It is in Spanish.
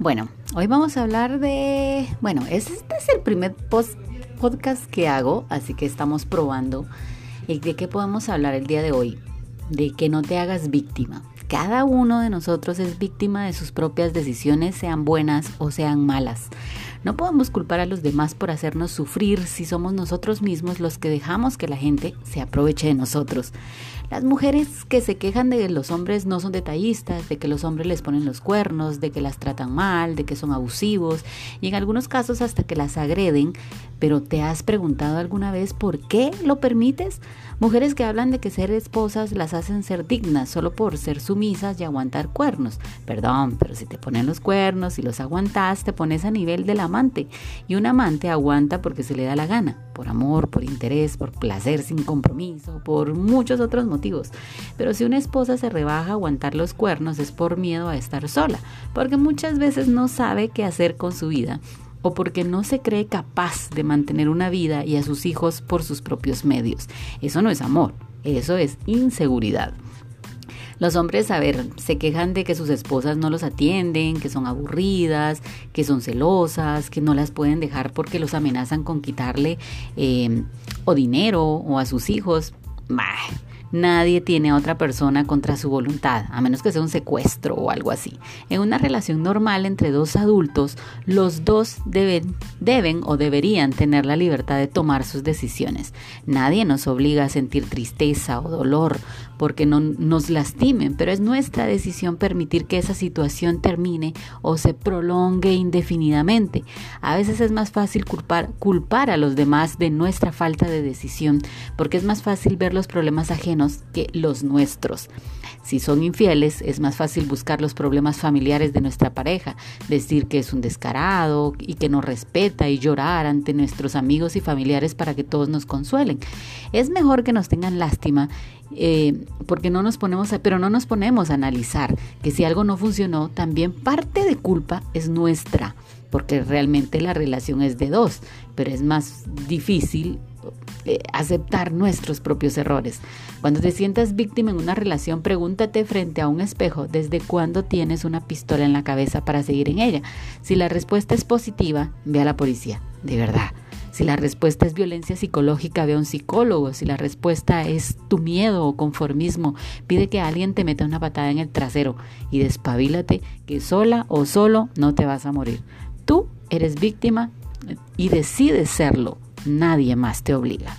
Bueno, hoy vamos a hablar de, bueno, este es el primer podcast que hago, así que estamos probando. ¿Y de qué podemos hablar el día de hoy? De que no te hagas víctima. Cada uno de nosotros es víctima de sus propias decisiones, sean buenas o sean malas. No podemos culpar a los demás por hacernos sufrir si somos nosotros mismos los que dejamos que la gente se aproveche de nosotros. Las mujeres que se quejan de que los hombres no son detallistas, de que los hombres les ponen los cuernos, de que las tratan mal, de que son abusivos y en algunos casos hasta que las agreden, pero ¿te has preguntado alguna vez por qué lo permites? Mujeres que hablan de que ser esposas las hacen ser dignas solo por ser sumisas y aguantar cuernos. Perdón, pero si te ponen los cuernos y los aguantas, te pones a nivel del Y un amante aguanta porque se le da la gana, por amor, por interés, por placer sin compromiso, por muchos otros motivos. Pero si una esposa se rebaja a aguantar los cuernos es por miedo a estar sola, porque muchas veces no sabe qué hacer con su vida o porque no se cree capaz de mantener una vida y a sus hijos por sus propios medios. Eso no es amor, eso es inseguridad. Los hombres, a ver, se quejan de que sus esposas no los atienden, que son aburridas, que son celosas, que no las pueden dejar porque los amenazan con quitarle eh, o dinero o a sus hijos. Bah, Nadie tiene a otra persona contra su voluntad, a menos que sea un secuestro o algo así. En una relación normal entre dos adultos, los dos deben, deben o deberían tener la libertad de tomar sus decisiones. Nadie nos obliga a sentir tristeza o dolor porque no nos lastimen, pero es nuestra decisión permitir que esa situación termine o se prolongue indefinidamente. A veces es más fácil culpar, culpar a los demás de nuestra falta de decisión, porque es más fácil ver los problemas ajenos que los nuestros. Si son infieles, es más fácil buscar los problemas familiares de nuestra pareja, decir que es un descarado y que nos respeta y llorar ante nuestros amigos y familiares para que todos nos consuelen. Es mejor que nos tengan lástima eh, porque no nos ponemos a, pero no nos ponemos a analizar que si algo no funcionó, también parte de culpa es nuestra, porque realmente la relación es de dos, pero es más difícil eh, aceptar nuestros propios errores. Cuando te sientas víctima en una relación, pregúntate frente a un espejo desde cuándo tienes una pistola en la cabeza para seguir en ella. Si la respuesta es positiva, ve a la policía, de verdad. Si la respuesta es violencia psicológica, ve a un psicólogo. Si la respuesta es tu miedo o conformismo, pide que alguien te meta una patada en el trasero y despabilate que sola o solo no te vas a morir. Tú eres víctima y decides serlo. Nadie más te obliga.